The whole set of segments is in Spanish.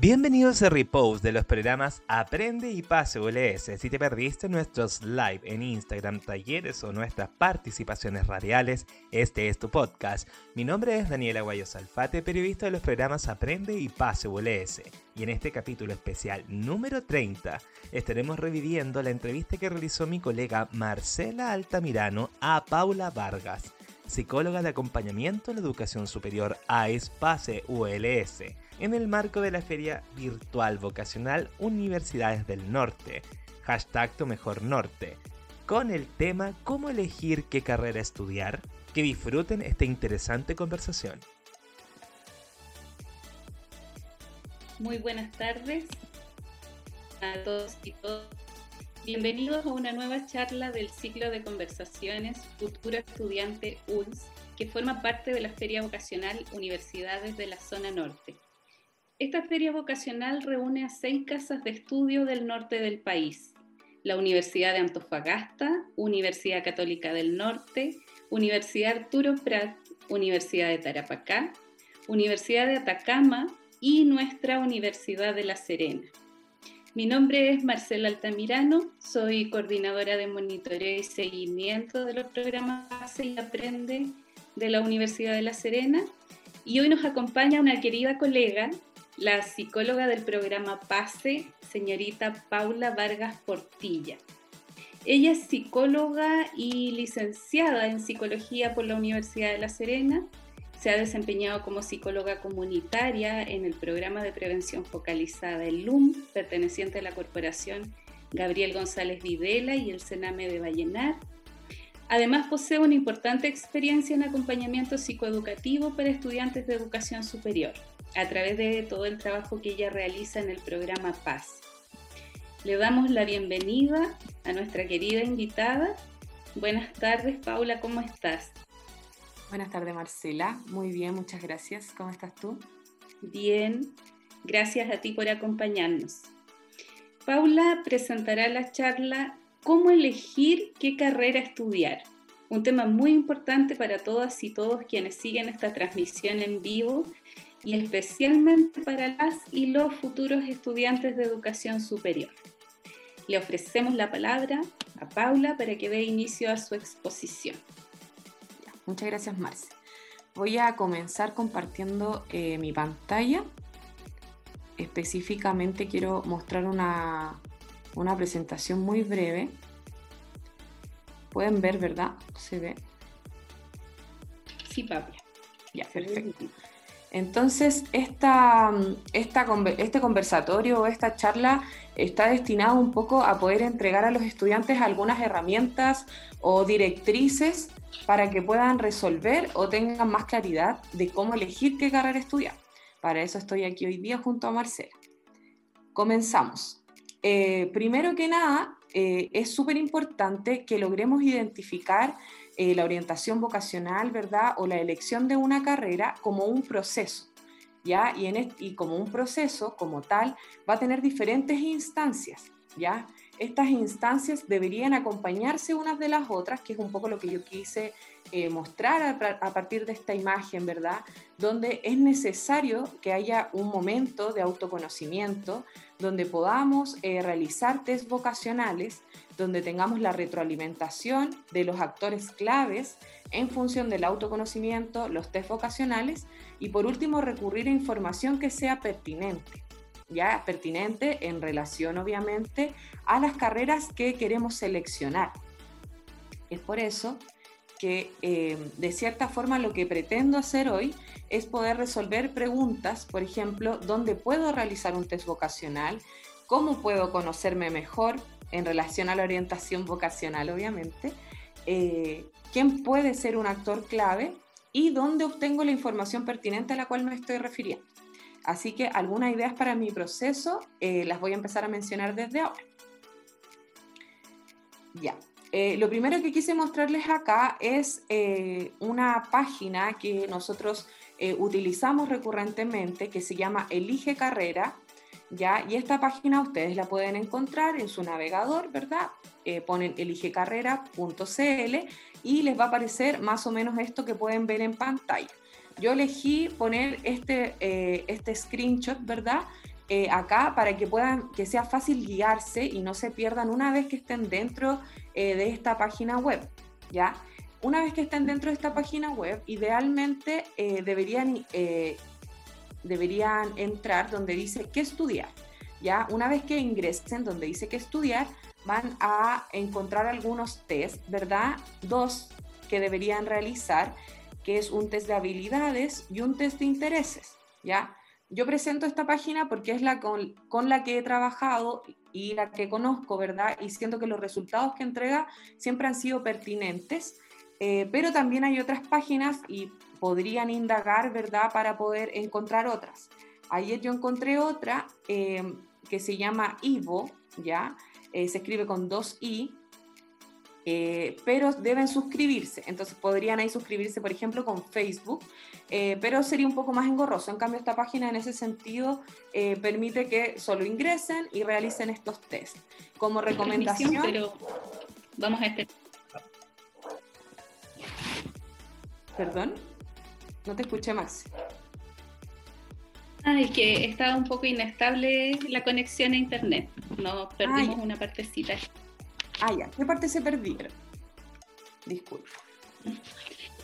Bienvenidos a Repose de los programas Aprende y Pase ULS. Si te perdiste nuestros live en Instagram, talleres o nuestras participaciones radiales, este es tu podcast. Mi nombre es Daniela Guayos Alfate, periodista de los programas Aprende y Pase ULS. Y en este capítulo especial número 30 estaremos reviviendo la entrevista que realizó mi colega Marcela Altamirano a Paula Vargas, psicóloga de acompañamiento en la educación superior a Espace ULS en el marco de la Feria Virtual Vocacional Universidades del Norte, hashtag Tu con el tema ¿Cómo elegir qué carrera estudiar? Que disfruten esta interesante conversación. Muy buenas tardes a todos y todas. Bienvenidos a una nueva charla del ciclo de conversaciones Futuro Estudiante ULS, que forma parte de la Feria Vocacional Universidades de la Zona Norte. Esta feria vocacional reúne a seis casas de estudio del norte del país. La Universidad de Antofagasta, Universidad Católica del Norte, Universidad Arturo Prat, Universidad de Tarapacá, Universidad de Atacama y nuestra Universidad de La Serena. Mi nombre es Marcela Altamirano, soy coordinadora de monitoreo y seguimiento de los programas y Aprende de la Universidad de La Serena y hoy nos acompaña una querida colega, la psicóloga del programa PASE, señorita Paula Vargas Portilla. Ella es psicóloga y licenciada en psicología por la Universidad de La Serena. Se ha desempeñado como psicóloga comunitaria en el programa de prevención focalizada, el LUM, perteneciente a la corporación Gabriel González Videla y el Sename de Vallenar. Además, posee una importante experiencia en acompañamiento psicoeducativo para estudiantes de educación superior a través de todo el trabajo que ella realiza en el programa Paz. Le damos la bienvenida a nuestra querida invitada. Buenas tardes, Paula, ¿cómo estás? Buenas tardes, Marcela. Muy bien, muchas gracias. ¿Cómo estás tú? Bien, gracias a ti por acompañarnos. Paula presentará la charla ¿Cómo elegir qué carrera estudiar? Un tema muy importante para todas y todos quienes siguen esta transmisión en vivo y especialmente para las y los futuros estudiantes de educación superior. Le ofrecemos la palabra a Paula para que dé inicio a su exposición. Muchas gracias, Marce. Voy a comenzar compartiendo eh, mi pantalla. Específicamente quiero mostrar una, una presentación muy breve. Pueden ver, ¿verdad? Se ve. Sí, Paula. Ya, perfecto. Entonces, esta, este conversatorio o esta charla está destinado un poco a poder entregar a los estudiantes algunas herramientas o directrices para que puedan resolver o tengan más claridad de cómo elegir qué carrera estudiar. Para eso estoy aquí hoy día junto a Marcela. Comenzamos. Eh, primero que nada, eh, es súper importante que logremos identificar eh, la orientación vocacional, ¿verdad? O la elección de una carrera como un proceso, ¿ya? Y, en y como un proceso, como tal, va a tener diferentes instancias, ¿ya? Estas instancias deberían acompañarse unas de las otras, que es un poco lo que yo quise eh, mostrar a, partir de esta imagen, ¿verdad? Donde es necesario que haya un momento de autoconocimiento, donde podamos eh, realizar test vocacionales, donde tengamos la retroalimentación de los actores claves en función del autoconocimiento, los test vocacionales y por último recurrir a información que sea pertinente, ya pertinente en relación obviamente a las carreras que queremos seleccionar. Es por eso que eh, de cierta forma lo que pretendo hacer hoy es poder resolver preguntas, por ejemplo, ¿dónde puedo realizar un test vocacional? ¿Cómo puedo conocerme mejor? en relación a la orientación vocacional, obviamente, eh, quién puede ser un actor clave y dónde obtengo la información pertinente a la cual me estoy refiriendo. Así que algunas ideas para mi proceso eh, las voy a empezar a mencionar desde ahora. Ya, eh, lo primero que quise mostrarles acá es una página que nosotros utilizamos recurrentemente que se llama Elige Carrera ¿ya? Y esta página ustedes la pueden encontrar en su navegador, ¿verdad? Eh, ponen eligecarrera.cl y les va a aparecer más o menos esto que pueden ver en pantalla. Yo elegí poner este, eh, este screenshot, ¿verdad? Eh, acá para que puedan, que sea fácil guiarse y no se pierdan una vez que estén dentro eh, de esta página web, ¿ya? Una vez que estén dentro de esta página web, idealmente eh, deberían, deberían entrar donde dice qué estudiar, ¿ya? Una vez que ingresen donde dice qué estudiar, van a encontrar algunos test, ¿verdad? Dos que deberían realizar, que es un test de habilidades y un test de intereses, ¿ya? Yo presento esta página porque es la con, la que he trabajado y la que conozco, ¿verdad? Y siento que los resultados que entrega siempre han sido pertinentes, eh, pero también hay otras páginas y podrían indagar, ¿verdad? Para poder encontrar otras. Ayer yo encontré otra eh, que se llama Ivo, ¿ya? Eh, se escribe con dos I, eh, pero deben suscribirse. Entonces podrían ahí suscribirse, por ejemplo, con Facebook, eh, pero sería un poco más engorroso. En cambio, esta página en ese sentido eh, permite que solo ingresen y realicen estos test. Como recomendación... Pero vamos a esperar. ¿Perdón? No te escuché, Max. Ah, es que estaba un poco inestable la conexión a internet. Nos perdimos una partecita. Ah, ya. ¿Qué parte se perdieron? Disculpa.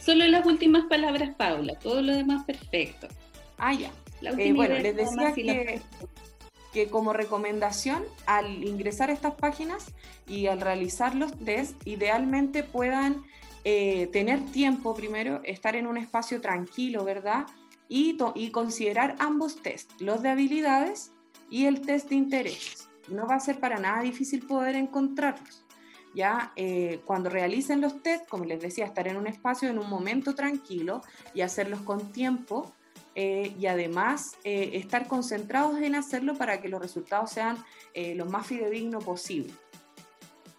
Solo las últimas palabras, Paula. Todo lo demás perfecto. Ah, ya. Eh, bueno, les decía que, que como recomendación, al ingresar a estas páginas y al realizar los test, idealmente puedan eh, tener tiempo primero, estar en un espacio tranquilo, ¿verdad? Y, y considerar ambos test, los de habilidades y el test de intereses. No va a ser para nada difícil poder encontrarlos ya eh, cuando realicen los test, como les decía, estar en un espacio, en un momento tranquilo y hacerlos con tiempo eh, y además eh, estar concentrados en hacerlo para que los resultados sean lo más fidedigno posible.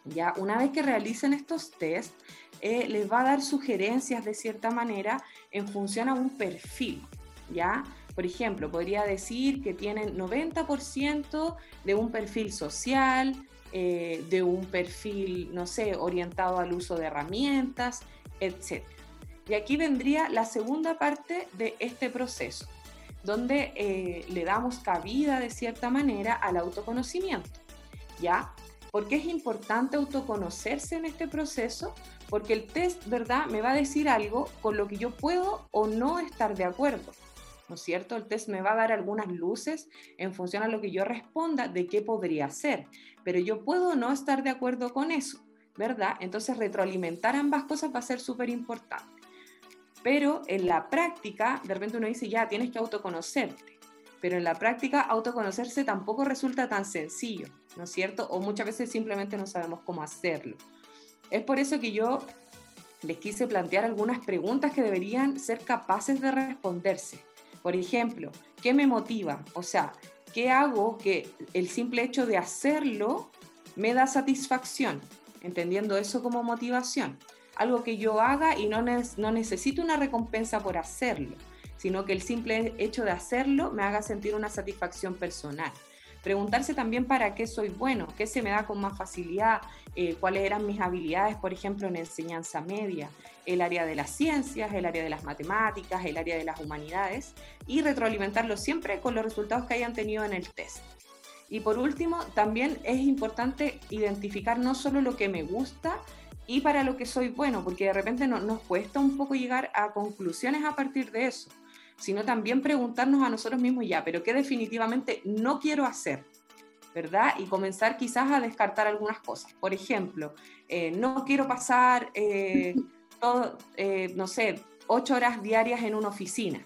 Ya una vez que realicen estos test, les va a dar sugerencias de cierta manera en función a un perfil, ¿ya? Por ejemplo, podría decir que tienen 90% de un perfil social, eh, de un perfil, no sé, orientado al uso de herramientas, etc. Y aquí vendría la segunda parte de este proceso, donde eh, le damos cabida de cierta manera al autoconocimiento. ¿Ya? ¿Por qué es importante autoconocerse en este proceso? Porque el test, ¿verdad?, me va a decir algo con lo que yo puedo o no estar de acuerdo. ¿No es cierto? El test me va a dar algunas luces en función a lo que yo responda de qué podría ser pero yo puedo no estar de acuerdo con eso, ¿verdad? Entonces retroalimentar ambas cosas va a ser súper importante. Pero en la práctica, de repente uno dice, ya, tienes que autoconocerte, pero en la práctica autoconocerse tampoco resulta tan sencillo, ¿no es cierto? O muchas veces simplemente no sabemos cómo hacerlo. Es por eso que yo les quise plantear algunas preguntas que deberían ser capaces de responderse. Por ejemplo, ¿qué me motiva? O sea, ¿qué hago que el simple hecho de hacerlo me da satisfacción? Entendiendo eso como motivación. Algo que yo haga y no, necesito una recompensa por hacerlo, sino que el simple hecho de hacerlo me haga sentir una satisfacción personal. Preguntarse también para qué soy bueno, qué se me da con más facilidad, eh, cuáles eran mis habilidades, por ejemplo, en enseñanza media, el área de las ciencias, el área de las matemáticas, el área de las humanidades, y retroalimentarlo siempre con los resultados que hayan tenido en el test. Y por último, también es importante identificar no solo lo que me gusta y para lo que soy bueno, porque de repente nos cuesta un poco llegar a conclusiones a partir de eso sino también preguntarnos a nosotros mismos ya, pero ¿qué definitivamente no quiero hacer? ¿Verdad? Y comenzar quizás a descartar algunas cosas. Por ejemplo, eh, no quiero pasar, eh, eh, no sé, ocho horas diarias en una oficina,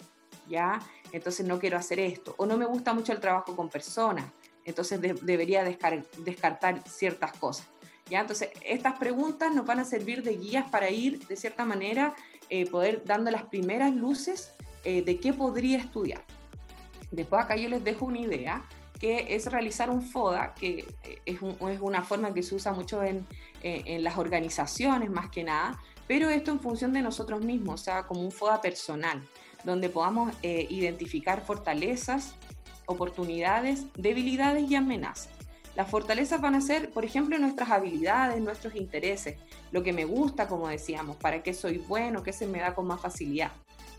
¿ya? Entonces no quiero hacer esto. O no me gusta mucho el trabajo con personas, entonces debería descartar ciertas cosas. ¿Ya? Entonces, estas preguntas nos van a servir de guías para ir, de cierta manera, poder dando las primeras luces eh, de qué podría estudiar. Después acá yo les dejo una idea que es realizar un FODA, que eh, es, una forma que se usa mucho eh, en, las organizaciones más que nada, pero esto en función de nosotros mismos, o sea, como un FODA personal, donde podamos identificar fortalezas, oportunidades, debilidades y amenazas. Las fortalezas van a ser, por ejemplo, nuestras habilidades, nuestros intereses, lo que me gusta, como decíamos, para qué soy bueno, qué se me da con más facilidad.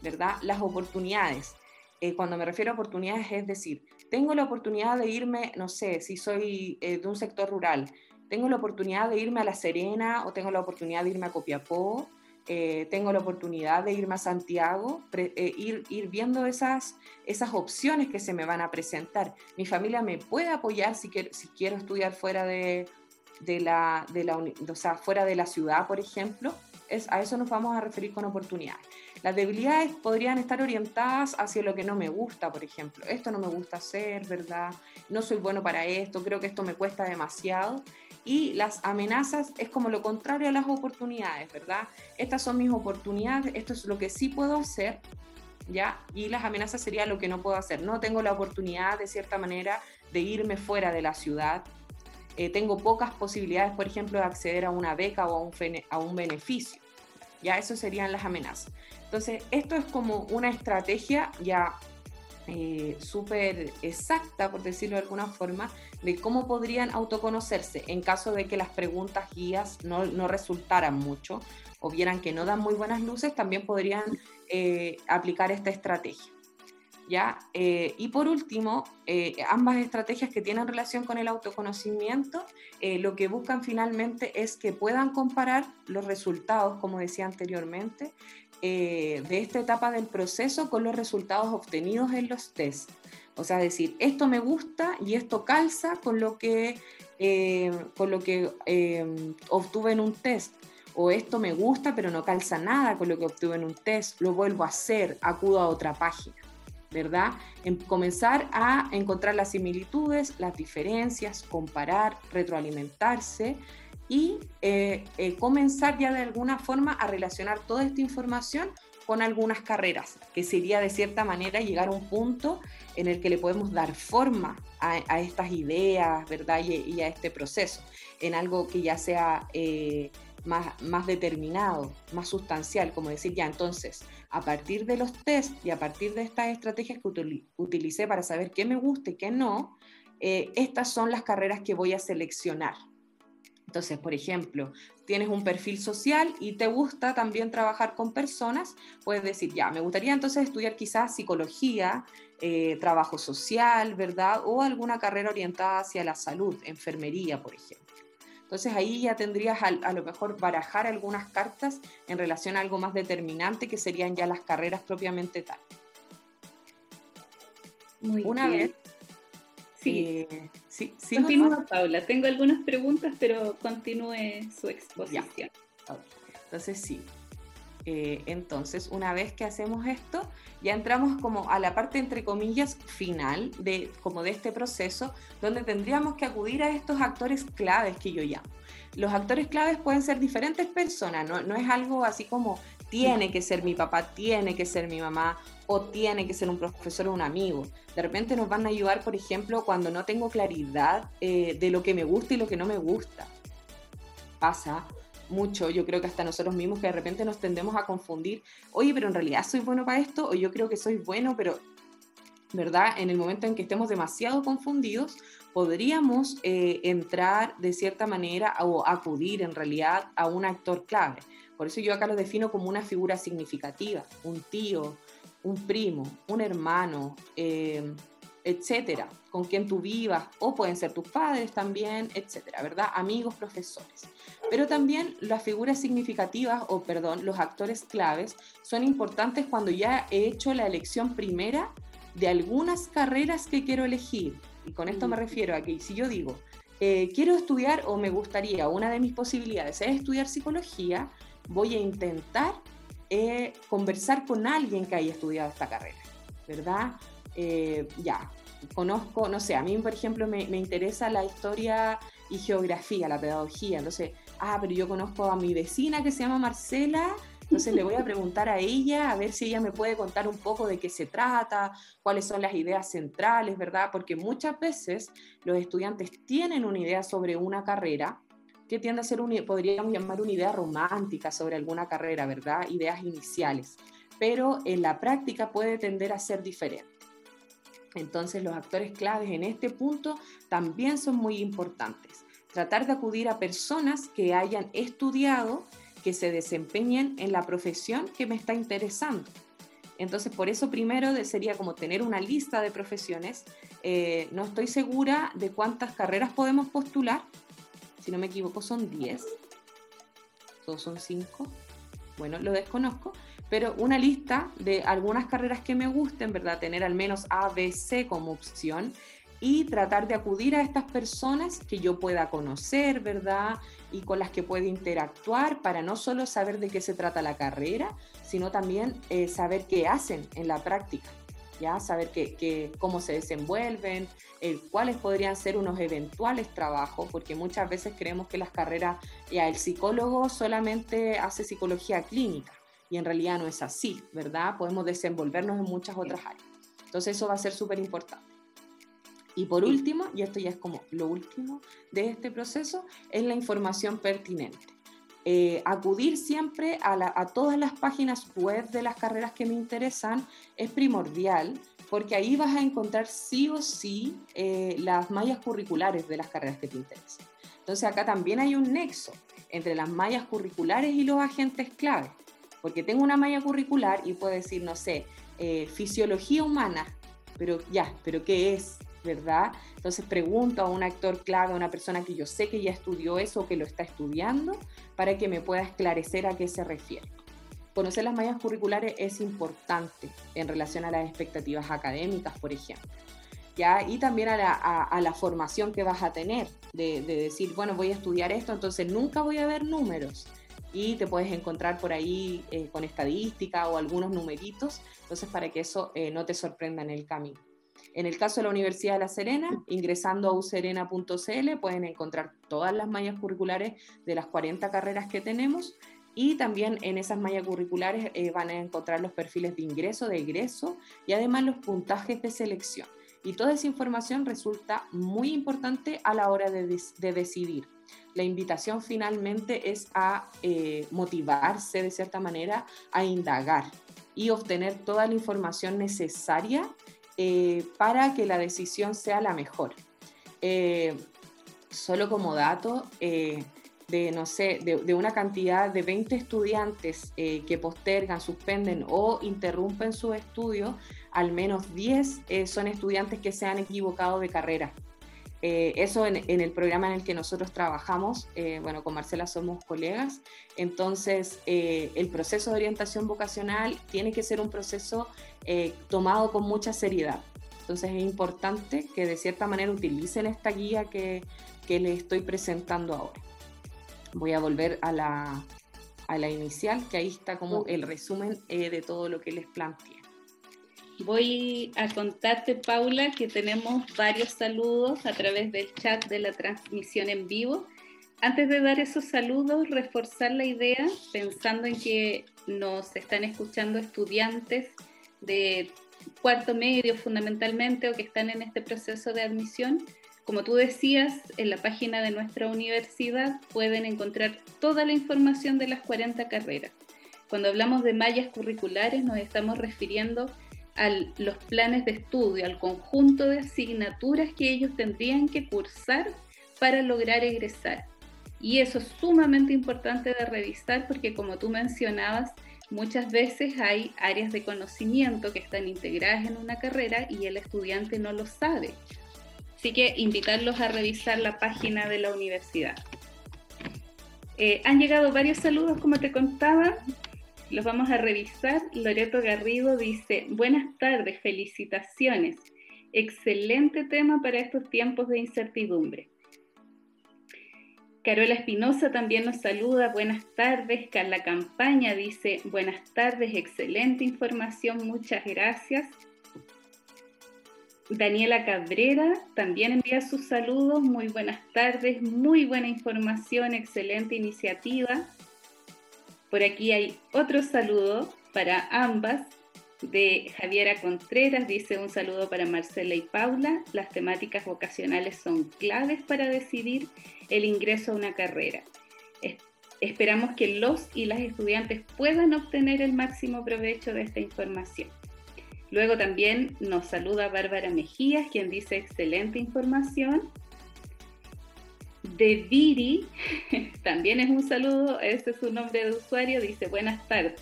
Las oportunidades. eh, cuando me refiero a oportunidades, es decir, tengo la oportunidad de irme, no sé, si soy eh, de un sector rural, tengo la oportunidad de irme a La Serena o tengo la oportunidad de irme a Copiapó, eh, tengo la oportunidad de irme a Santiago, ir, ir, viendo esas, esas opciones que se me van a presentar. Mi familia me puede apoyar si quiero, si quiero estudiar fuera de, de la, de la, o sea, fuera de la ciudad, por ejemplo. Es, a eso nos vamos a referir con oportunidades. Las debilidades podrían estar orientadas hacia lo que no me gusta, por ejemplo. Esto no me gusta hacer, ¿verdad? No soy bueno para esto, creo que esto me cuesta demasiado. Y las amenazas es como lo contrario a las oportunidades, ¿verdad? Estas son mis oportunidades, esto es lo que sí puedo hacer, ¿ya? Y las amenazas sería lo que no puedo hacer. No tengo la oportunidad, de cierta manera, de irme fuera de la ciudad. Eh, tengo pocas posibilidades, por ejemplo, de acceder a una beca o a un, a un beneficio. Ya, eso serían las amenazas. Entonces, esto es como una estrategia ya eh, súper exacta, por decirlo de alguna forma, de cómo podrían autoconocerse en caso de que las preguntas guías no, no resultaran mucho o vieran que no dan muy buenas luces, también podrían eh, aplicar esta estrategia. ¿Ya? Eh, y por último, ambas estrategias que tienen relación con el autoconocimiento, lo que buscan finalmente es que puedan comparar los resultados, como decía anteriormente, eh, de esta etapa del proceso con los resultados obtenidos en los test. O sea, decir, esto me gusta y esto calza con lo que, eh, con lo que eh, obtuve en un test. O esto me gusta pero no calza nada con lo que obtuve en un test. Lo vuelvo a hacer, acudo a otra página. ¿verdad? En comenzar a encontrar las similitudes, las diferencias, comparar, retroalimentarse y eh, eh, comenzar ya de alguna forma a relacionar toda esta información con algunas carreras, que sería de cierta manera llegar a un punto en el que le podemos dar forma a, estas ideas, ¿verdad? Y, a este proceso, en algo que ya sea eh, más, más determinado, más sustancial, como decir, ya entonces, a partir de los test y a partir de estas estrategias que utilicé para saber qué me gusta y qué no, estas son las carreras que voy a seleccionar. Entonces, por ejemplo, tienes un perfil social y te gusta también trabajar con personas, puedes decir, ya, me gustaría entonces estudiar quizás psicología, eh, trabajo social, ¿verdad? O alguna carrera orientada hacia la salud, enfermería, por ejemplo. Entonces ahí ya tendrías a, lo mejor barajar algunas cartas en relación a algo más determinante que serían ya las carreras propiamente tal. Muy Una vez Sí, eh, sí, sí Continúa, Paula. Tengo algunas preguntas, pero continúe su exposición. Entonces, sí. Eh, entonces, una vez que hacemos esto, ya entramos como a la parte, entre comillas, final de, como de este proceso, donde tendríamos que acudir a estos actores claves que yo llamo. Los actores claves pueden ser diferentes personas, no, no es algo así como tiene que ser mi papá, tiene que ser mi mamá o tiene que ser un profesor o un amigo. De repente nos van a ayudar, por ejemplo, cuando no tengo claridad eh, de lo que me gusta y lo que no me gusta. Pasa mucho, yo creo que hasta nosotros mismos que de repente nos tendemos a confundir, oye, pero en realidad soy bueno para esto, o yo creo que soy bueno, pero, ¿verdad? En el momento en que estemos demasiado confundidos, podríamos eh, entrar de cierta manera o acudir en realidad a un actor clave. Por eso yo acá lo defino como una figura significativa, un tío, un primo, un hermano, eh, etcétera, con quien tú vivas, o pueden ser tus padres también, etcétera, ¿verdad? Amigos, profesores. Pero también las figuras significativas, o perdón, los actores claves, son importantes cuando ya he hecho la elección primera de algunas carreras que quiero elegir. Y con esto me refiero a que si yo digo, eh, quiero estudiar o me gustaría, una de mis posibilidades es estudiar psicología, voy a intentar eh, conversar con alguien que haya estudiado esta carrera, ¿verdad? Eh, ya, conozco, no sé, a mí por ejemplo me, me, interesa la historia y geografía, la pedagogía, entonces, ah, pero yo conozco a mi vecina que se llama Marcela, entonces le voy a preguntar a ella a ver si ella me puede contar un poco de qué se trata, cuáles son las ideas centrales, ¿verdad? Porque muchas veces los estudiantes tienen una idea sobre una carrera, que tiende a ser, un, podríamos llamar una idea romántica sobre alguna carrera, ¿verdad? Ideas iniciales, pero en la práctica puede tender a ser diferente. Entonces los actores claves en este punto también son muy importantes. Tratar de acudir a personas que hayan estudiado, que se desempeñen en la profesión que me está interesando. Entonces, por eso primero sería como tener una lista de profesiones. Eh, no estoy segura de cuántas carreras podemos postular. Si no me equivoco, son 10. Todos son 5. Bueno, lo desconozco. Pero una lista de algunas carreras que me gusten, ¿verdad? Tener al menos A, B, C como opción y tratar de acudir a estas personas que yo pueda conocer, ¿verdad? Y con las que pueda interactuar para no solo saber de qué se trata la carrera, sino también eh, saber qué hacen en la práctica, ¿ya? Saber que, cómo se desenvuelven, eh, cuáles podrían ser unos eventuales trabajos, porque muchas veces creemos que las carreras, ya el psicólogo solamente hace psicología clínica, y en realidad no es así, ¿verdad? Podemos desenvolvernos en muchas otras áreas. Entonces eso va a ser súper importante. Y por último, y esto ya es como lo último de este proceso, es la información pertinente. Eh, acudir siempre a, todas las páginas web de las carreras que me interesan es primordial porque ahí vas a encontrar sí o sí eh, las mallas curriculares de las carreras que te interesan. Entonces acá también hay un nexo entre las mallas curriculares y los agentes clave, porque tengo una malla curricular y puedo decir, no sé, eh, fisiología humana, pero ya, pero ¿qué es? ¿Verdad? Entonces pregunto a un actor clave, a una persona que yo sé que ya estudió eso o que lo está estudiando, para que me pueda esclarecer a qué se refiere. Conocer las mallas curriculares es importante en relación a las expectativas académicas, por ejemplo. ¿Ya? Y también a la, formación que vas a tener, de, decir, bueno, voy a estudiar esto, entonces nunca voy a ver números, y te puedes encontrar por ahí eh, con estadística o algunos numeritos, entonces para que eso eh, no te sorprenda en el camino. En el caso de la Universidad de La Serena, ingresando a userena.cl pueden encontrar todas las mallas curriculares de las 40 carreras que tenemos y también en esas mallas curriculares eh, van a encontrar los perfiles de ingreso, de egreso y además los puntajes de selección. Y toda esa información resulta muy importante a la hora de, decidir. La invitación finalmente es a eh, motivarse de cierta manera, a indagar y obtener toda la información necesaria eh, para que la decisión sea la mejor. Eh, solo como dato, eh, de, no sé, de, una cantidad de 20 estudiantes que postergan, suspenden o interrumpen su estudio, al menos 10 son estudiantes que se han equivocado de carrera. Eh, eso en, el programa en el que nosotros trabajamos, eh, bueno, con Marcela somos colegas, entonces eh, el proceso de orientación vocacional tiene que ser un proceso tomado con mucha seriedad. Entonces es importante que de cierta manera utilicen esta guía que, que les estoy presentando ahora. Voy a volver a la, a la inicial, que ahí está como el resumen de todo lo que les planteé. Voy a contarte, Paula, que tenemos varios saludos a través del chat de la transmisión en vivo. Antes de dar esos saludos, reforzar la idea, pensando en que nos están escuchando estudiantes de cuarto medio fundamentalmente o que están en este proceso de admisión. Como tú decías, en la página de nuestra universidad pueden encontrar toda la información de las 40 carreras. Cuando hablamos de mallas curriculares nos estamos refiriendo a los planes de estudio, al conjunto de asignaturas que ellos tendrían que cursar para lograr egresar. Y eso es sumamente importante de revisar porque como tú mencionabas, muchas veces hay áreas de conocimiento que están integradas en una carrera y el estudiante no lo sabe. Así que invitarlos a revisar la página de la universidad. Eh, han llegado varios saludos, como te contaba. Los vamos a revisar. Loreto Garrido dice, buenas tardes, felicitaciones. Excelente tema para estos tiempos de incertidumbre. Carola Espinosa también nos saluda, buenas tardes. Carla Campaña dice, buenas tardes, excelente información, muchas gracias. Daniela Cabrera también envía sus saludos, muy buenas tardes, muy buena información, excelente iniciativa. Por aquí hay otro saludo para ambas de Javiera Contreras. Dice un saludo para Marcela y Paula. Las temáticas vocacionales son claves para decidir el ingreso a una carrera. Esperamos que los y las estudiantes puedan obtener el máximo provecho de esta información. Luego también nos saluda Bárbara Mejías, quien dice excelente información. De Viri, también es un saludo, ese es su nombre de usuario, dice buenas tardes.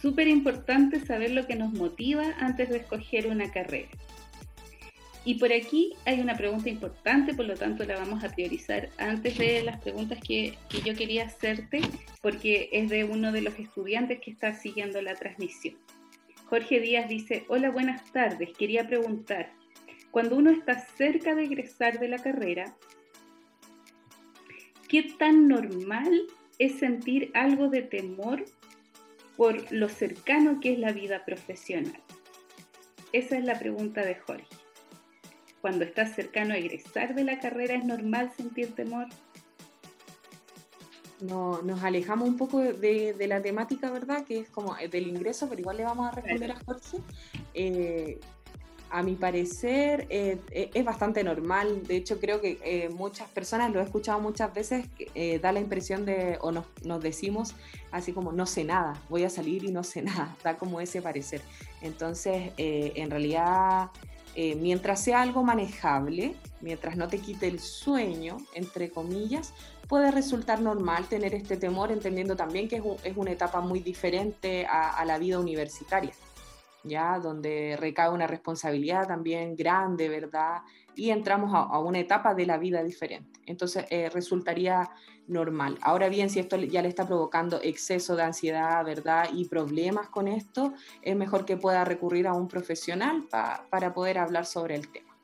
súper importante saber lo que nos motiva antes de escoger una carrera. Y por aquí hay una pregunta importante, por lo tanto la vamos a priorizar antes de las preguntas que, que, yo quería hacerte, porque es de uno de los estudiantes que está siguiendo la transmisión. Jorge Díaz dice, hola, buenas tardes, quería preguntar, cuando uno está cerca de egresar de la carrera, ¿qué tan normal es sentir algo de temor por lo cercano que es la vida profesional? Esa es la pregunta de Jorge. Cuando estás cercano a egresar de la carrera, ¿es normal sentir temor? No, nos alejamos un poco de, la temática, ¿verdad? Que es como del ingreso, pero igual le vamos a responder a Jorge. Eh, a mi parecer eh, eh, es bastante normal. De hecho, creo que eh, muchas personas, lo he escuchado muchas veces, da la impresión de, o nos, nos, decimos así como, no sé nada, voy a salir y no sé nada, da como ese parecer. Entonces, en realidad, mientras sea algo manejable, mientras no te quite el sueño, entre comillas, puede resultar normal tener este temor, entendiendo también que es, una etapa muy diferente a la vida universitaria. ¿Ya? Donde recae una responsabilidad también grande, ¿verdad? Y entramos a, una etapa de la vida diferente. Entonces, eh, resultaría normal. Ahora bien, si esto ya le está provocando exceso de ansiedad, ¿verdad? Y problemas con esto, es mejor que pueda recurrir a un profesional para poder hablar sobre el tema.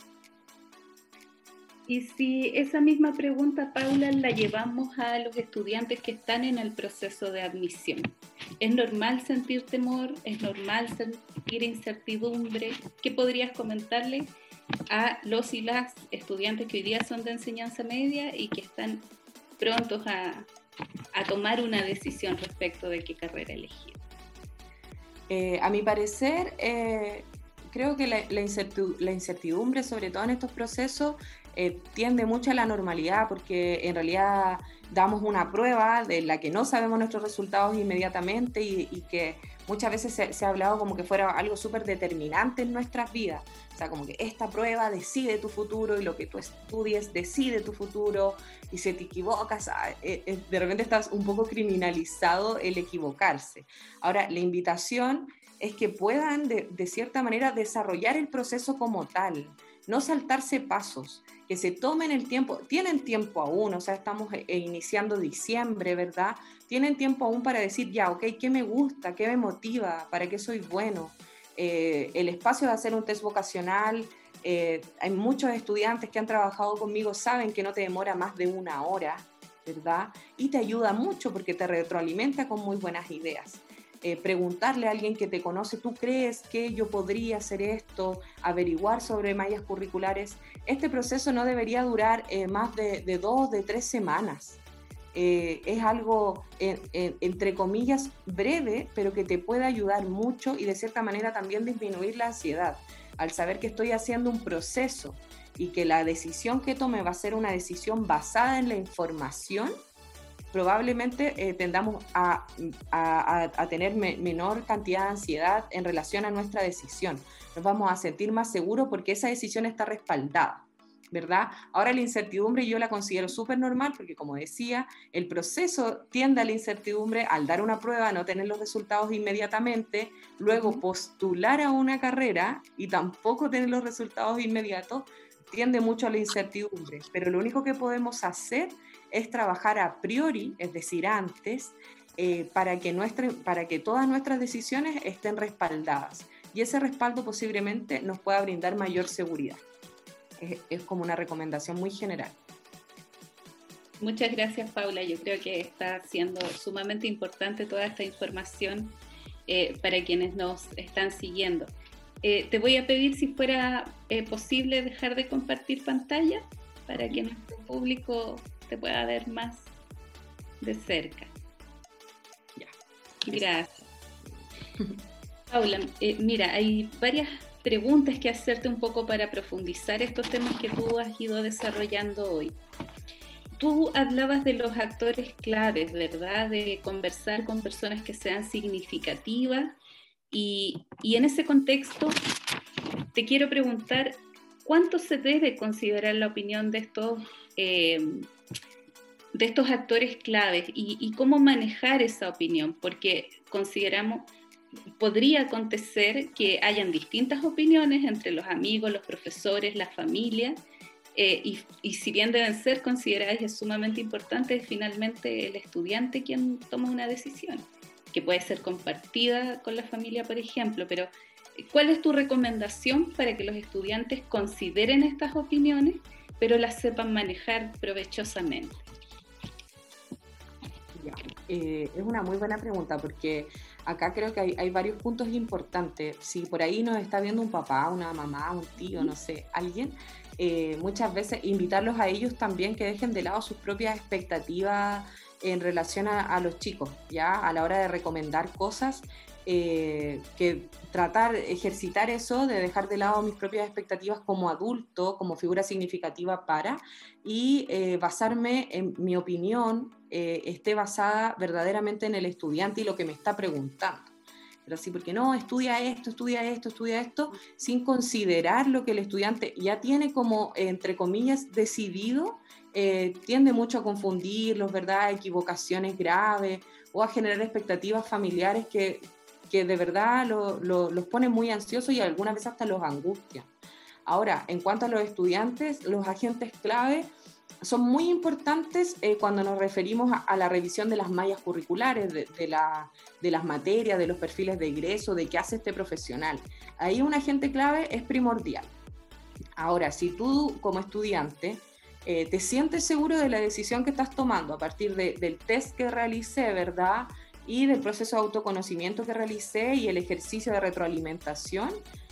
Y si esa misma pregunta, Paula, la llevamos a los estudiantes que están en el proceso de admisión. ¿Es normal sentir temor? ¿Es normal sentir incertidumbre? ¿Qué podrías comentarle a los y las estudiantes que hoy día son de enseñanza media y que están prontos a, tomar una decisión respecto de qué carrera elegir? Eh, a mi parecer, eh, creo que la, incertidumbre, sobre todo en estos procesos, eh, tiende mucho a la normalidad porque en realidad damos una prueba de la que no sabemos nuestros resultados inmediatamente y, que muchas veces se, ha hablado como que fuera algo súper determinante en nuestras vidas. O sea, como que esta prueba decide tu futuro y lo que tú estudies decide tu futuro y si te equivocas, ah, eh, eh, de repente estás un poco criminalizado el equivocarse. Ahora, la invitación es que puedan de, de cierta manera desarrollar el proceso como tal no saltarse pasos, que se tomen el tiempo, tienen tiempo aún, o sea, estamos eh, iniciando diciembre, ¿verdad? Tienen tiempo aún para decir, ya, ok, ¿qué me gusta? ¿Qué me motiva? ¿Para qué soy bueno? Eh, el espacio de hacer un test vocacional, eh, hay muchos estudiantes que han trabajado conmigo, saben que no te demora más de una hora, ¿verdad? Y te ayuda mucho porque te retroalimenta con muy buenas ideas. Eh, preguntarle a alguien que te conoce, ¿tú crees que yo podría hacer esto? Averiguar sobre mallas curriculares. Este proceso no debería durar eh, más de, dos, de tres semanas. Eh, es algo, entre comillas, breve, pero que te puede ayudar mucho y de cierta manera también disminuir la ansiedad. Al saber que estoy haciendo un proceso y que la decisión que tome va a ser una decisión basada en la información, probablemente eh, tendamos a, tener menor cantidad de ansiedad en relación a nuestra decisión. Nos vamos a sentir más seguros porque esa decisión está respaldada. ¿verdad? Ahora la incertidumbre yo la considero súper normal porque, como decía, el proceso tiende a la incertidumbre al dar una prueba, no tener los resultados inmediatamente, luego postular a una carrera y tampoco tener los resultados inmediatos, tiende mucho a la incertidumbre. Pero lo único que podemos hacer es trabajar a priori, es decir, antes, eh, para, que para que todas nuestras decisiones estén respaldadas. Y ese respaldo posiblemente nos pueda brindar mayor seguridad. Es, como una recomendación muy general. Muchas gracias, Paula. Yo creo que está siendo sumamente importante toda esta información eh, para quienes nos están siguiendo. Eh, te voy a pedir si fuera posible dejar de compartir pantalla para que nuestro público pueda ver más de cerca. Ya. Gracias. Paula, eh, mira, hay varias preguntas que hacerte un poco para profundizar estos temas que tú has ido desarrollando hoy. Tú hablabas de los actores claves, ¿verdad? De conversar con personas que sean significativas y, y en ese contexto te quiero preguntar, ¿cuánto se debe considerar la opinión de estos eh, de estos actores claves y, cómo manejar esa opinión, porque consideramos podría acontecer que hayan distintas opiniones entre los amigos, los profesores, la familia, eh, y, si bien deben ser consideradas y es sumamente importante, es finalmente el estudiante quien toma una decisión, que puede ser compartida con la familia, por ejemplo, pero ¿cuál es tu recomendación para que los estudiantes consideren estas opiniones, pero las sepan manejar provechosamente? Eh, es una muy buena pregunta porque acá creo que hay, varios puntos importantes. Si por ahí nos está viendo un papá, una mamá, un tío, no sé, alguien, eh, muchas veces invitarlos a ellos también que dejen de lado sus propias expectativas en relación a, los chicos, ya a la hora de recomendar cosas, eh, que tratar, ejercitar eso, de dejar de lado mis propias expectativas como adulto, como figura significativa para, y basarme en mi opinión eh, esté basada verdaderamente en el estudiante y lo que me está preguntando. Pero sí, porque no, estudia esto, estudia esto, estudia esto, sin considerar lo que el estudiante ya tiene como, entre comillas, decidido, eh, tiende mucho a confundirlos, ¿verdad? Equivocaciones graves o a generar expectativas familiares que, que de verdad los ponen muy ansiosos y algunas veces hasta los angustian. Ahora, en cuanto a los estudiantes, los agentes clave son muy importantes eh, cuando nos referimos a, la revisión de las mallas curriculares, de, de, las materias, de los perfiles de ingreso, de qué hace este profesional. Ahí un agente clave es primordial. Ahora, si tú como estudiante eh, te sientes seguro de la decisión que estás tomando a partir del test que realicé, ¿verdad? Y del proceso de autoconocimiento que realicé y el ejercicio de retroalimentación,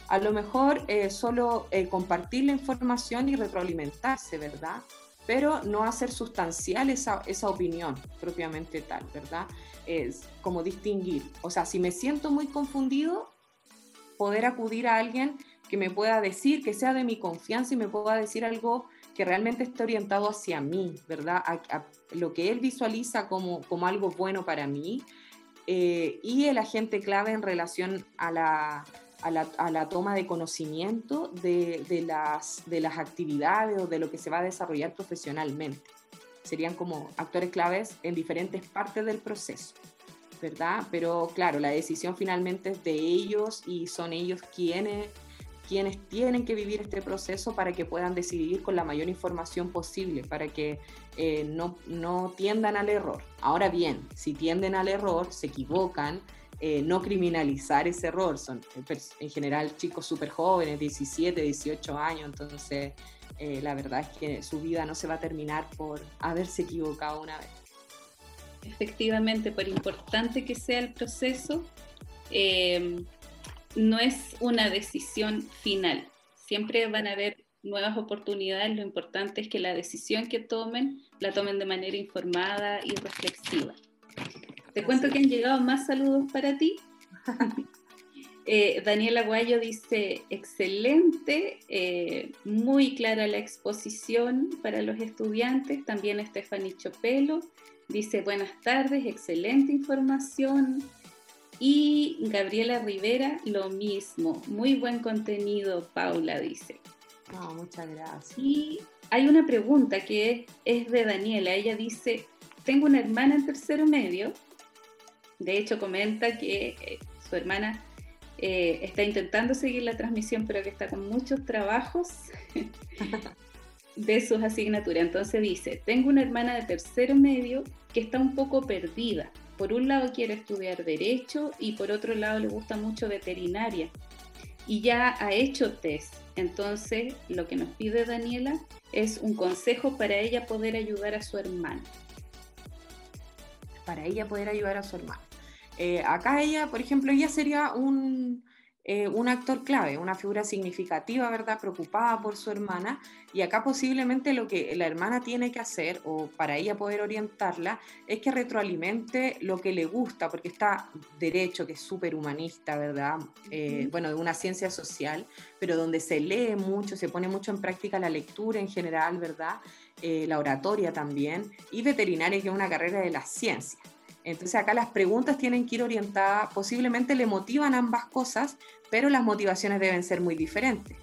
a lo mejor eh, solo compartir la información y retroalimentarse, ¿verdad? Pero no hacer sustancial esa, esa opinión propiamente tal, ¿verdad? Es como distinguir. O sea, si me siento muy confundido, poder acudir a alguien que me pueda decir, que sea de mi confianza y me pueda decir algo que realmente esté orientado hacia mí, ¿verdad? A, lo que él visualiza como, como algo bueno para mí. Eh, y el agente clave en relación a la, a la, toma de conocimiento de, las, de las actividades o de lo que se va a desarrollar profesionalmente. Serían como actores claves en diferentes partes del proceso, ¿verdad? Pero claro, la decisión finalmente es de ellos y son ellos quienes, tienen que vivir este proceso para que puedan decidir con la mayor información posible, para que eh, no tiendan al error. Ahora bien, si tienden al error, se equivocan, eh, no criminalizar ese error. Son eh, en general chicos súper jóvenes, 17, 18 años, entonces eh, la verdad es que su vida no se va a terminar por haberse equivocado una vez. Efectivamente, por importante que sea el proceso, no es una decisión final. Siempre van a haber nuevas oportunidades. Lo importante es que la decisión que tomen la tomen de manera informada y reflexiva. Te cuento que han llegado más saludos para ti. eh, Daniela Guayo dice, excelente, eh, muy clara la exposición para los estudiantes. También Stephanie Chopelo dice, buenas tardes, excelente información. Y Gabriela Rivera, lo mismo, muy buen contenido, Paula dice. muchas gracias. Y hay una pregunta que es de Daniela. Ella dice, tengo una hermana en tercero medio de hecho, comenta que eh, su hermana eh, está intentando seguir la transmisión, pero que está con muchos trabajos de sus asignaturas. Entonces dice, tengo una hermana de tercero medio que está un poco perdida. Por un lado quiere estudiar derecho y por otro lado le gusta mucho veterinaria. Y ya ha hecho test. Entonces lo que nos pide Daniela es un consejo para ella poder ayudar a su hermana. Para ella poder ayudar a su hermana. Eh, acá ella, por ejemplo, ella sería un, eh, un actor clave, una figura significativa, ¿verdad? Preocupada por su hermana. Y acá posiblemente lo que la hermana tiene que hacer, o para ella poder orientarla, es que retroalimente lo que le gusta, porque está derecho, que es súper humanista, ¿verdad? Eh, bueno, de una ciencia social, pero donde se lee mucho, se pone mucho en práctica la lectura en general, ¿verdad? la oratoria también, y veterinaria, que es una carrera de la ciencia. Entonces acá las preguntas tienen que ir orientadas, posiblemente le motivan ambas cosas, pero las motivaciones deben ser muy diferentes.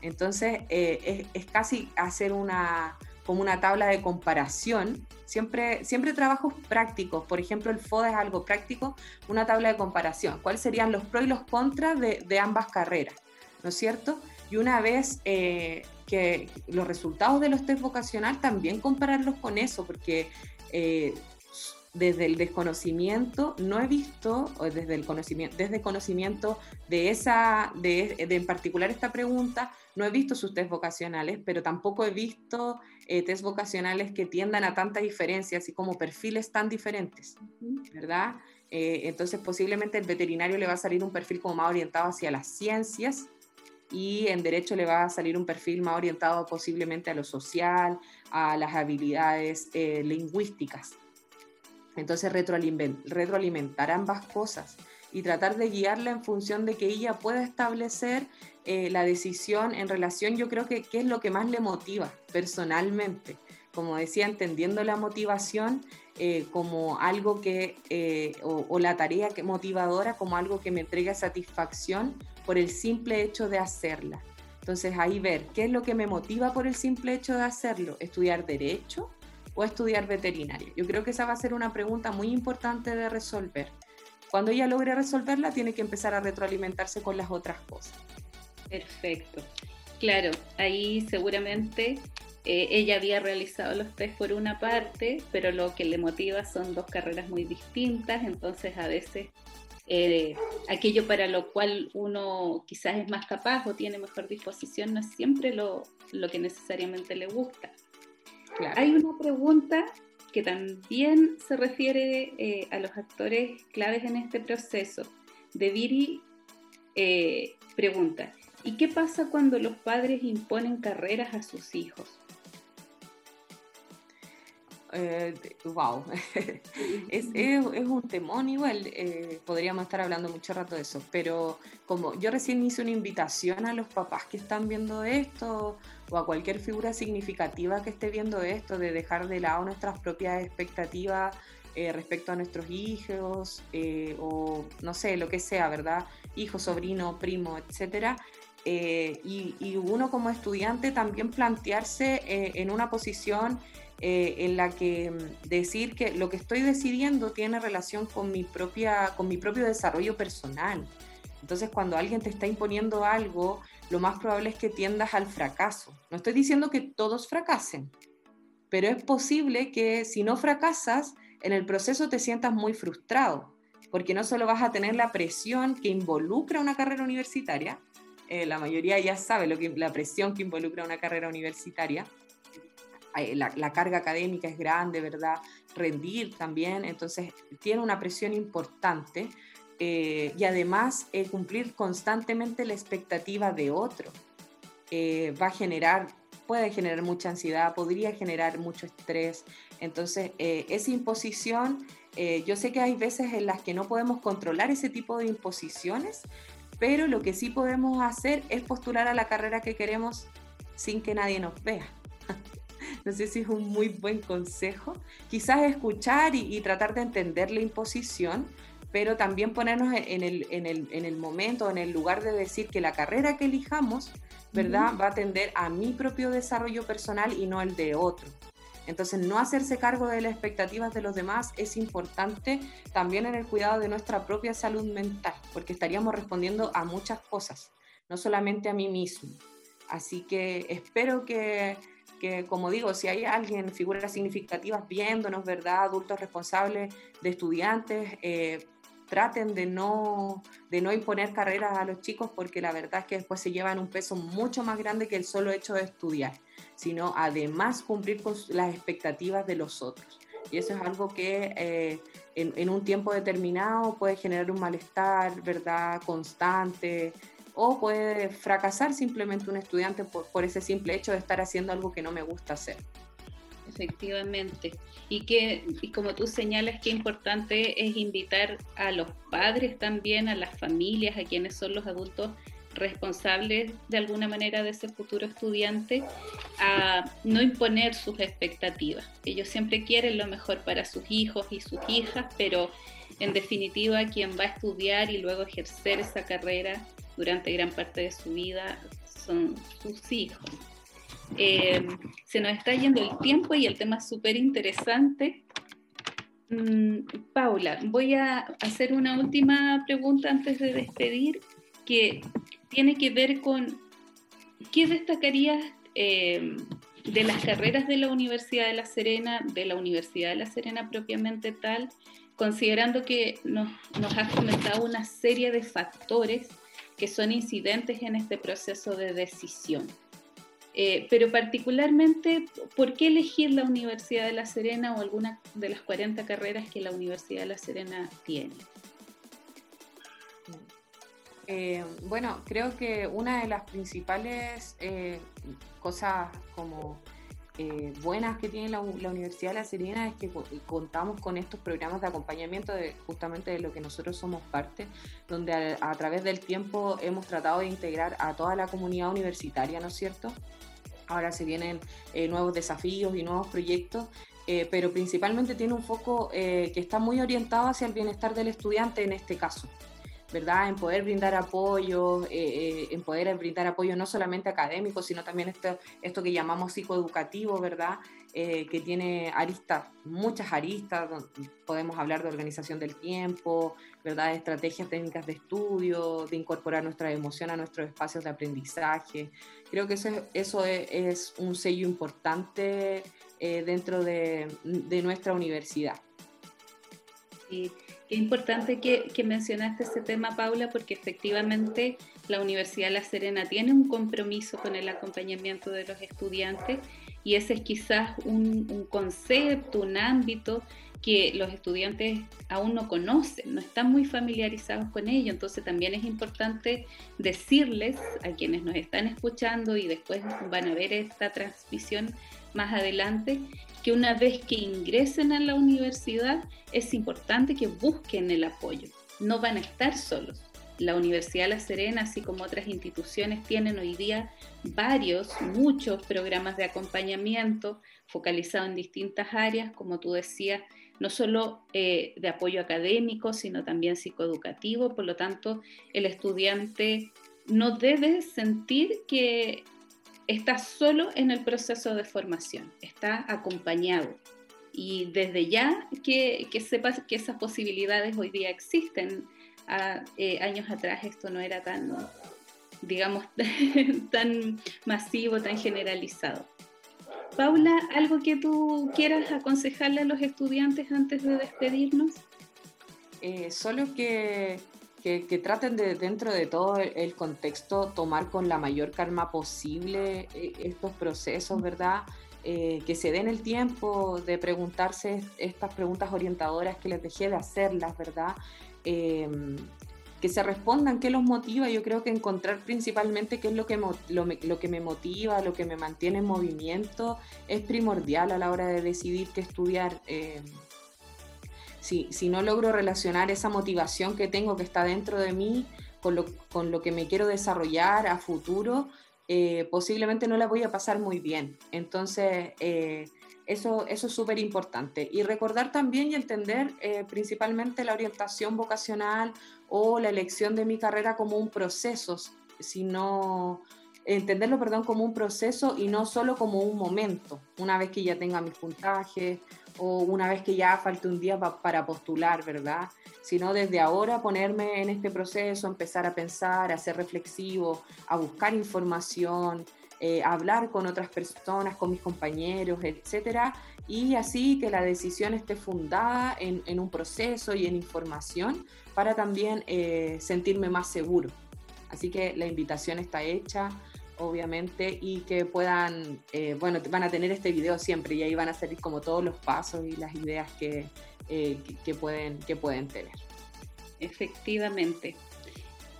Entonces eh, es, casi hacer una, como una tabla de comparación. Siempre, siempre trabajos prácticos, por ejemplo, el FODA es algo práctico, una tabla de comparación. ¿Cuáles serían los pros y los contras de, ambas carreras? ¿No es cierto? Y una vez eh, que los resultados de los test vocacional, también compararlos con eso, porque eh, desde el desconocimiento, no he visto, o desde el conocimiento, desde conocimiento de esa, de, en particular esta pregunta, no he visto sus test vocacionales, pero tampoco he visto eh, test vocacionales que tiendan a tanta diferencia, así como perfiles tan diferentes, ¿verdad? Eh, entonces posiblemente el veterinario le va a salir un perfil como más orientado hacia las ciencias y en derecho le va a salir un perfil más orientado posiblemente a lo social, a las habilidades eh, lingüísticas. Entonces retroalimentar ambas cosas y tratar de guiarla en función de que ella pueda establecer eh, la decisión en relación, yo creo que qué es lo que más le motiva personalmente. Como decía, entendiendo la motivación eh, como algo que, eh, o, la tarea que motivadora como algo que me entrega satisfacción por el simple hecho de hacerla. Entonces ahí ver qué es lo que me motiva por el simple hecho de hacerlo. Estudiar derecho, o estudiar veterinaria? Yo creo que esa va a ser una pregunta muy importante de resolver. Cuando ella logre resolverla, tiene que empezar a retroalimentarse con las otras cosas. Perfecto. Claro, ahí seguramente eh, ella había realizado los test por una parte, pero lo que le motiva son dos carreras muy distintas, entonces a veces eh, aquello para lo cual uno quizás es más capaz o tiene mejor disposición no es siempre lo, lo que necesariamente le gusta. Hay una pregunta que también se refiere eh, a los actores claves en este proceso. De Viri eh, pregunta, ¿y qué pasa cuando los padres imponen carreras a sus hijos? Eh, wow, es, es, un temón igual, eh, podríamos estar hablando mucho rato de eso, pero como yo recién hice una invitación a los papás que están viendo esto o a cualquier figura significativa que esté viendo esto, de dejar de lado nuestras propias expectativas eh, respecto a nuestros hijos o no sé, lo que sea, ¿verdad? Hijo, sobrino, primo, etcétera. y, y, uno como estudiante también plantearse en una posición eh, en la que mm, decir que lo que estoy decidiendo tiene relación con mi, propia, con mi propio desarrollo personal. Entonces, cuando alguien te está imponiendo algo, lo más probable es que tiendas al fracaso. No estoy diciendo que todos fracasen, pero es posible que si no fracasas, en el proceso te sientas muy frustrado, porque no solo vas a tener la presión que involucra una carrera universitaria, eh, la mayoría ya sabe lo que, la presión que involucra una carrera universitaria, la, carga académica es grande, ¿verdad? Rendir también, entonces tiene una presión importante eh, y además eh, cumplir constantemente la expectativa de otro eh, va generar, puede generar mucha ansiedad, podría generar mucho estrés, entonces esa imposición, yo sé que hay veces en las que no podemos controlar ese tipo de imposiciones, pero lo que sí podemos hacer es postular a la carrera que queremos sin que nadie nos vea. no sé si es un muy buen consejo. Quizás escuchar y, tratar de entender la imposición, pero también ponernos en el, en, el, en el, momento, en el lugar de decir que la carrera que elijamos, ¿verdad? Va a atender a mi propio desarrollo personal y no el de otro. Entonces, no hacerse cargo de las expectativas de los demás es importante también en el cuidado de nuestra propia salud mental, porque estaríamos respondiendo a muchas cosas, no solamente a mí mismo. Así que espero que que como digo, si hay alguien, figuras significativas viéndonos, ¿verdad? Adultos responsables de estudiantes, eh, traten de no, de no imponer carreras a los chicos porque la verdad es que después se llevan un peso mucho más grande que el solo hecho de estudiar, sino además cumplir con las expectativas de los otros. Y eso es algo que eh, en, un tiempo determinado puede generar un malestar, ¿verdad? Constante, o puede fracasar simplemente un estudiante por, ese simple hecho de estar haciendo algo que no me gusta hacer. Efectivamente. Y que, y como tú señalas, qué importante es invitar a los padres también, a las familias, a quienes son los adultos responsables de alguna manera de ese futuro estudiante, a no imponer sus expectativas. Ellos siempre quieren lo mejor para sus hijos y sus hijas, pero en definitiva quien va a estudiar y luego ejercer esa carrera durante gran parte de su vida son sus hijos. Eh, se nos está yendo el tiempo y el tema es súper interesante. Mm, Paula, voy a hacer una última pregunta antes de despedir, que tiene que ver con qué destacarías eh, de las carreras de la Universidad de La Serena, de la Universidad de La Serena propiamente tal, considerando que nos, nos has comentado una serie de factores que son incidentes en este proceso de decisión. Eh, pero particularmente, ¿por qué elegir la Universidad de La Serena o alguna de las 40 carreras que la Universidad de La Serena tiene? Eh, bueno, creo que una de las principales eh, cosas como buenas que tiene la, Universidad de La Serena es que contamos con estos programas de acompañamiento de justamente de lo que nosotros somos parte, donde a, a través del tiempo hemos tratado de integrar a toda la comunidad universitaria, ¿no es cierto? Ahora se vienen eh, nuevos desafíos y nuevos proyectos, eh, pero principalmente tiene un foco eh, que está muy orientado hacia el bienestar del estudiante en este caso. ¿verdad? En poder brindar apoyo, en poder brindar apoyo no solamente académico, sino también esto, esto que llamamos psicoeducativo, ¿verdad? Que tiene aristas, muchas aristas, podemos hablar de organización del tiempo, ¿verdad? estrategias técnicas de estudio, de incorporar nuestra emoción a nuestros espacios de aprendizaje, Creo que eso, eso es, un sello importante eh, dentro de, nuestra universidad. Y qué importante que, que, mencionaste ese tema, Paula, porque efectivamente la Universidad de La Serena tiene un compromiso con el acompañamiento de los estudiantes y ese es quizás un, concepto, un ámbito que los estudiantes aún no conocen, no están muy familiarizados con ello, entonces también es importante decirles a quienes nos están escuchando y después van a ver esta transmisión más adelante, que una vez que ingresen a la universidad es importante que busquen el apoyo, no van a estar solos. La Universidad La Serena, así como otras instituciones, tienen hoy día varios, muchos programas de acompañamiento focalizados en distintas áreas, como tú decías, no solo eh, de apoyo académico, sino también psicoeducativo. Por lo tanto, el estudiante no debe sentir que está solo en el proceso de formación, está acompañado. Y desde ya que, que sepas que esas posibilidades hoy día existen. A, eh, años atrás esto no era tan, digamos, tan masivo, tan generalizado. Paula, ¿algo que tú quieras aconsejarle a los estudiantes antes de despedirnos? Eh, solo que, que, traten de, dentro de todo el contexto, tomar con la mayor calma posible eh, estos procesos, ¿verdad? Que se den el tiempo de preguntarse estas preguntas orientadoras que les dejé de hacerlas, ¿verdad? Que se respondan qué los motiva. Yo creo que encontrar principalmente qué es lo que, lo, que me motiva, lo que me mantiene en movimiento, es primordial a la hora de decidir qué estudiar. Eh, si, si, no logro relacionar esa motivación que tengo que está dentro de mí con lo, con lo que me quiero desarrollar a futuro, eh, posiblemente no la voy a pasar muy bien. Entonces, eh, eso, eso es súper importante. Y recordar también y entender principalmente la orientación vocacional o la elección de mi carrera como un proceso, sino entenderlo, perdón, como un proceso y no solo como un momento, una vez que ya tenga mis puntajes o una vez que ya falte un día para postular, ¿verdad? Sino desde ahora ponerme en este proceso, empezar a pensar, a ser reflexivo, a buscar información, eh, hablar con otras personas, con mis compañeros, etcétera, y así que la decisión esté fundada en, en un proceso y en información para también eh, sentirme más seguro. Así que la invitación está hecha, obviamente, y que puedan, eh, bueno, van a tener este video siempre y ahí van a salir como todos los pasos y las ideas que, eh, que, pueden, que pueden tener. Efectivamente.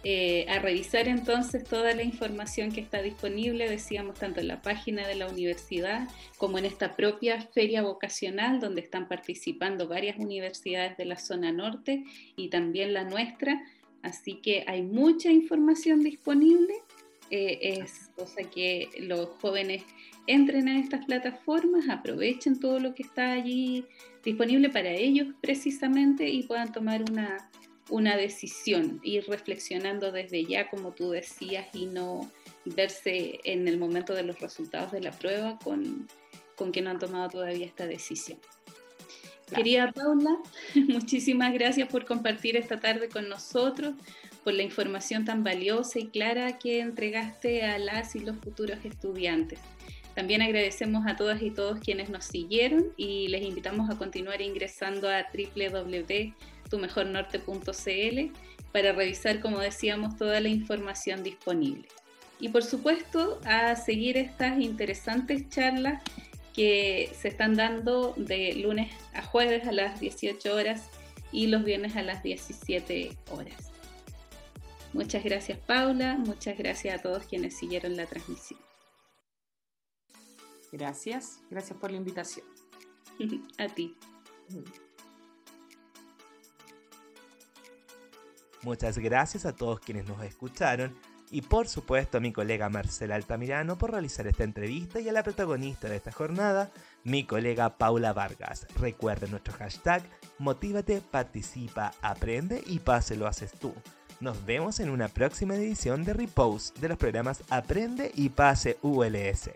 Eh, a revisar entonces toda la información que está disponible, decíamos, tanto en la página de la universidad como en esta propia feria vocacional, donde están participando varias universidades de la zona norte y también la nuestra. Así que hay mucha información disponible. Eh, es cosa que los jóvenes entren a estas plataformas, aprovechen todo lo que está allí disponible para ellos precisamente y puedan tomar una una decisión, ir reflexionando desde ya, como tú decías, y no, verse en el momento de los resultados de la prueba con, con que no han tomado todavía esta decisión. Querida Paula, muchísimas gracias por compartir esta tarde con nosotros, por la información tan valiosa y clara que entregaste a las y los futuros estudiantes. También agradecemos a todas y todos quienes nos siguieron y les invitamos a continuar ingresando a www.tumejornorte.cl para revisar, como decíamos, toda la información disponible. Y por supuesto, a seguir estas interesantes charlas que se están dando de lunes a jueves a las 18 horas y los viernes a las 17 horas. Muchas gracias Paula, muchas gracias a todos quienes siguieron la transmisión. Gracias, gracias por la invitación. a ti. Muchas gracias a todos quienes nos escucharon y por supuesto a mi colega Marcela Altamirano por realizar esta entrevista y a la protagonista de esta jornada, mi colega Paula Vargas. Recuerda nuestro hashtag, motívate, participa, aprende y pase lo haces tú. Nos vemos en una próxima edición de Repose de los programas Aprende y Pase ULS.